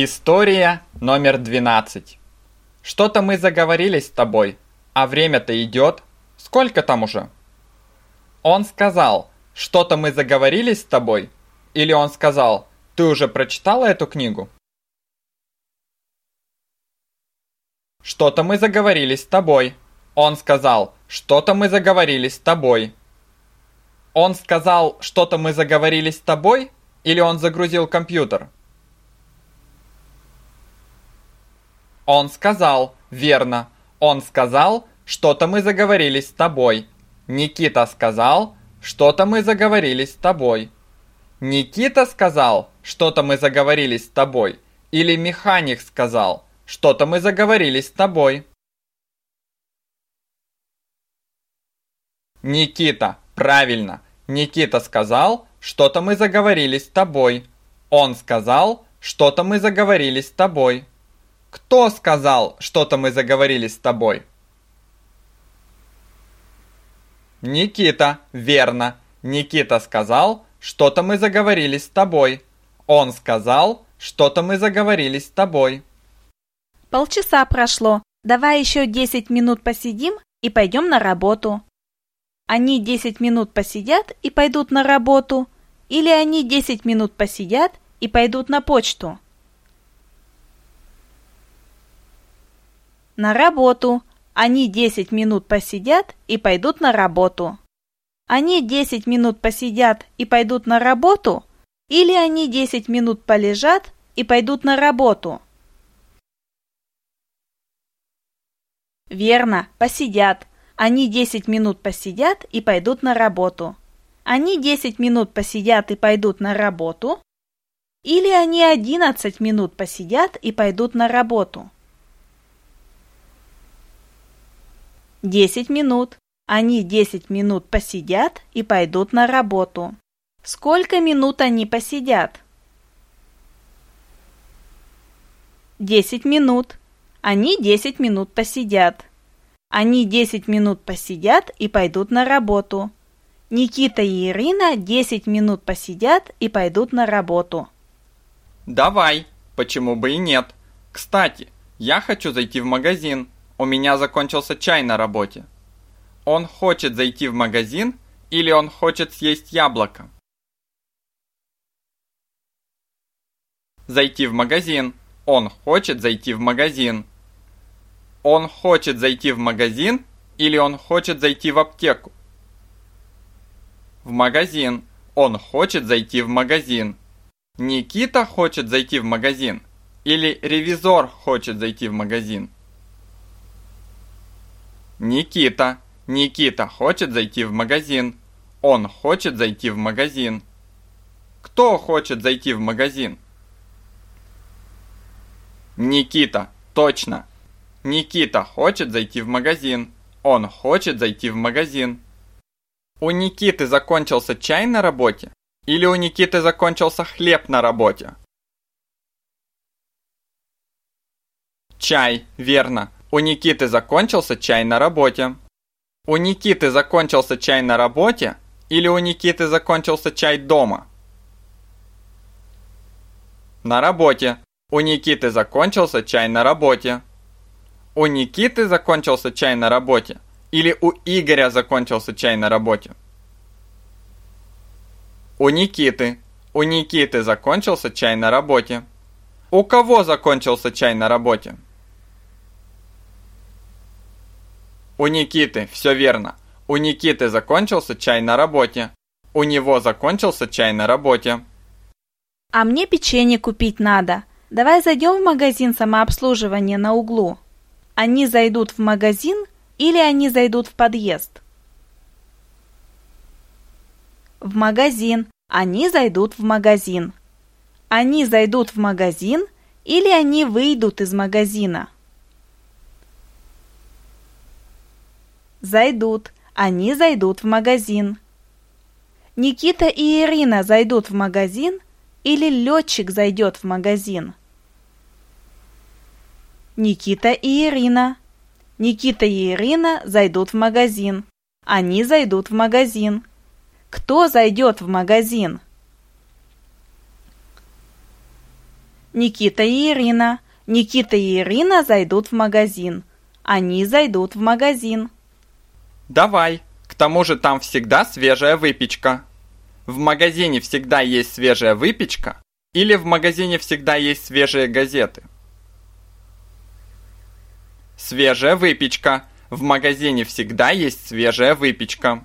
История номер 12. Что-то мы заговорились с тобой, а время-то идет. Сколько там уже? Он сказал, что-то мы заговорились с тобой? Или он сказал, ты уже прочитала эту книгу? Что-то мы заговорились с тобой. Он сказал, что-то мы заговорились с тобой. Он сказал, что-то мы заговорились с тобой? Или он загрузил компьютер? Он сказал, верно. Он сказал, что-то мы заговорились с тобой. Никита сказал, что-то мы заговорились с тобой. Никита сказал, что-то мы заговорились с тобой. Или механик сказал, что-то мы заговорились с тобой. Никита, правильно. Никита сказал, что-то мы заговорились с тобой. Он сказал, что-то мы заговорились с тобой. Кто сказал, что-то мы заговорились с тобой? Никита, верно. Никита сказал, что-то мы заговорились с тобой. Он сказал, что-то мы заговорились с тобой. Полчаса прошло. Давай еще 10 минут посидим и пойдем на работу. Они 10 минут посидят и пойдут на работу. Или они 10 минут посидят и пойдут на почту. На работу. Они 10 минут посидят и пойдут на работу. Они 10 минут посидят и пойдут на работу, или они 10 минут полежат и пойдут на работу. Верно, посидят. Они 10 минут посидят и пойдут на работу. Они 10 минут посидят и пойдут на работу. Или они 11 минут посидят и пойдут на работу. 10 минут. Они 10 минут посидят и пойдут на работу. Сколько минут они посидят? 10 минут. Они 10 минут посидят. Они 10 минут посидят и пойдут на работу. Никита и Ирина 10 минут посидят и пойдут на работу. Давай, почему бы и нет. Кстати, я хочу зайти в магазин. У меня закончился чай на работе. Он хочет зайти в магазин или он хочет съесть яблоко? Зайти в магазин. Он хочет зайти в магазин. Он хочет зайти в магазин или он хочет зайти в аптеку? В магазин. Он хочет зайти в магазин. Никита хочет зайти в магазин или ревизор хочет зайти в магазин? Никита. Никита хочет зайти в магазин. Он хочет зайти в магазин. Кто хочет зайти в магазин? Никита. Точно. Никита хочет зайти в магазин. Он хочет зайти в магазин. У Никиты закончился чай на работе? Или у Никиты закончился хлеб на работе? Чай, верно. У Никиты закончился чай на работе. У Никиты закончился чай на работе или у Никиты закончился чай дома? На работе. У Никиты закончился чай на работе. У Никиты закончился чай на работе или у Игоря закончился чай на работе? У Никиты. У Никиты закончился чай на работе. У кого закончился чай на работе? У Никиты, все верно. У Никиты закончился чай на работе. У него закончился чай на работе. А мне печенье купить надо. Давай зайдем в магазин самообслуживания на углу. Они зайдут в магазин или они зайдут в подъезд? В магазин. Они зайдут в магазин. Они зайдут в магазин или они выйдут из магазина? Зайдут. Они зайдут в магазин. Никита и Ирина зайдут в магазин или летчик зайдет в магазин? Никита и Ирина. Никита и Ирина зайдут в магазин. Они зайдут в магазин. Кто зайдет в магазин? Никита и Ирина. Никита и Ирина зайдут в магазин. Они зайдут в магазин. Давай. К тому же там всегда свежая выпечка. В магазине всегда есть свежая выпечка или в магазине всегда есть свежие газеты? Свежая выпечка. В магазине всегда есть свежая выпечка.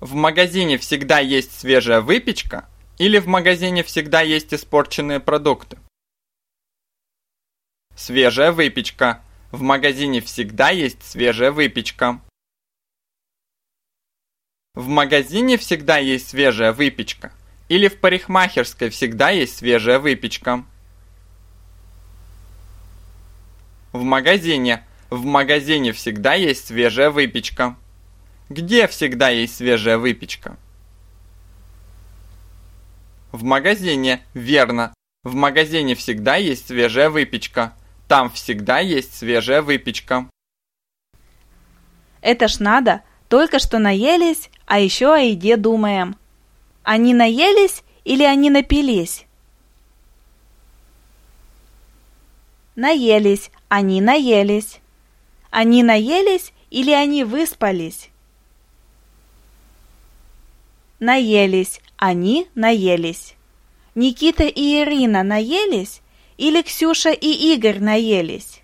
В магазине всегда есть свежая выпечка или в магазине всегда есть испорченные продукты? Свежая выпечка. В магазине всегда есть свежая выпечка. В магазине всегда есть свежая выпечка. Или в парикмахерской всегда есть свежая выпечка. В магазине. В магазине всегда есть свежая выпечка. Где всегда есть свежая выпечка? В магазине, верно. В магазине всегда есть свежая выпечка. Там всегда есть свежая выпечка. Это ж надо, только что наелись, а еще о еде думаем. Они наелись или они напились? Наелись, они наелись. Они наелись или они выспались? Наелись, они наелись. Никита и Ирина наелись или Ксюша и Игорь наелись?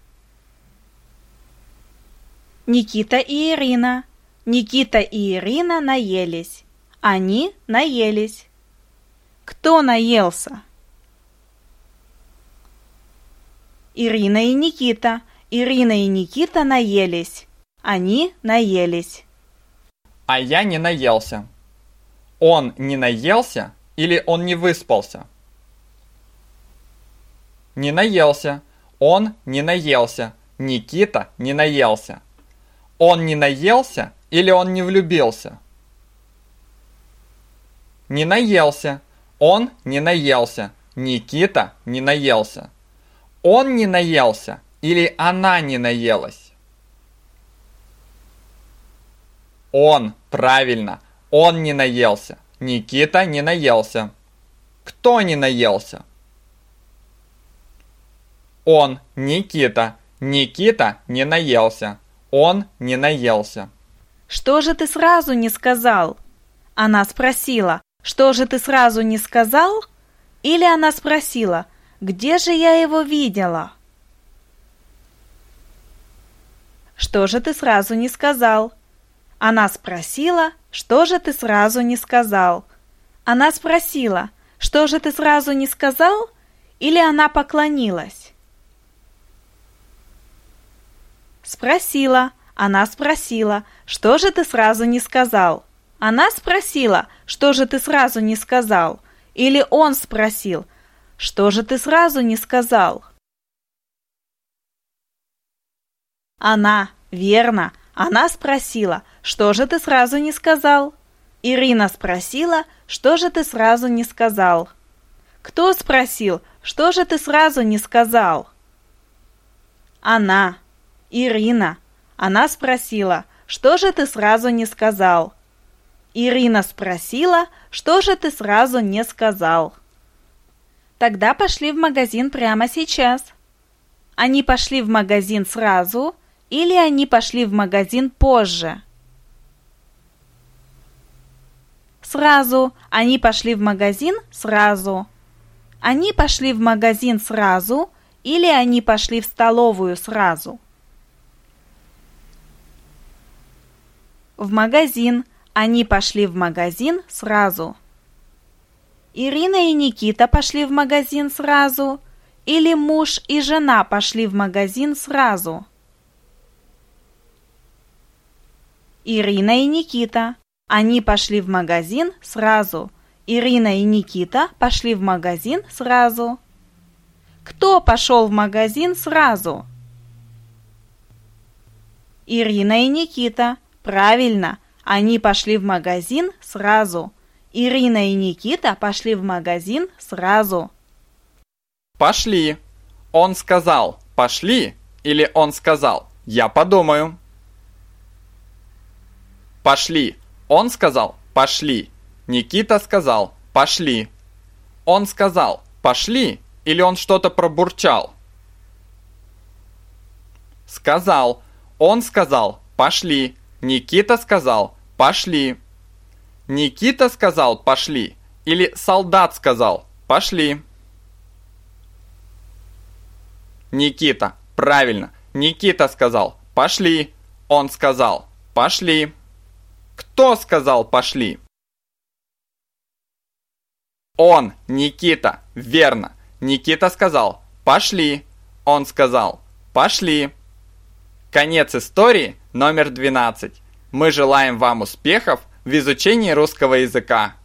Никита и Ирина. Никита и Ирина наелись. Они наелись. Кто наелся? Ирина и Никита. Ирина и Никита наелись. Они наелись. А я не наелся. Он не наелся или он не выспался? Не наелся. Он не наелся. Никита не наелся. Он не наелся или он не влюбился? Не наелся. Он не наелся. Никита не наелся. Он не наелся или она не наелась? Он, правильно, он не наелся. Никита не наелся. Кто не наелся? Он, Никита. Никита не наелся. Он не наелся. Что же ты сразу не сказал? Она спросила, что же ты сразу не сказал? Или она спросила, где же я его видела? Что же ты сразу не сказал? Она спросила, что же ты сразу не сказал? Она спросила, что же ты сразу не сказал? Или она поклонилась? Спросила. Она спросила, что же ты сразу не сказал? Она спросила, что же ты сразу не сказал? Или он спросил, что же ты сразу не сказал? Она, верно, она спросила, что же ты сразу не сказал? Ирина спросила, что же ты сразу не сказал? Кто спросил, что же ты сразу не сказал? Она. Ирина. Она спросила, что же ты сразу не сказал? Ирина спросила, что же ты сразу не сказал? Тогда пошли в магазин прямо сейчас. Они пошли в магазин сразу или они пошли в магазин позже? Сразу. Они пошли в магазин сразу. Они пошли в магазин сразу или они пошли в столовую сразу? В магазин. Они пошли в магазин сразу. Ирина и Никита пошли в магазин сразу. Или муж и жена пошли в магазин сразу. Ирина и Никита. Они пошли в магазин сразу. Ирина и Никита пошли в магазин сразу. Кто пошел в магазин сразу? Ирина и Никита. Правильно, они пошли в магазин сразу. Ирина и Никита пошли в магазин сразу. Пошли. Он сказал «пошли» или он сказал «я подумаю». Пошли. Он сказал «пошли». Никита сказал «пошли». Он сказал «пошли» или он что-то пробурчал? Сказал. Он сказал «пошли». Никита сказал «пошли». Никита сказал «пошли» или солдат сказал «пошли». Никита. Правильно. Никита сказал «пошли». Он сказал «пошли». Кто сказал «пошли»? Он, Никита. Верно. Никита сказал «пошли». Он сказал «пошли». Конец истории номер 12. Мы желаем вам успехов в изучении русского языка.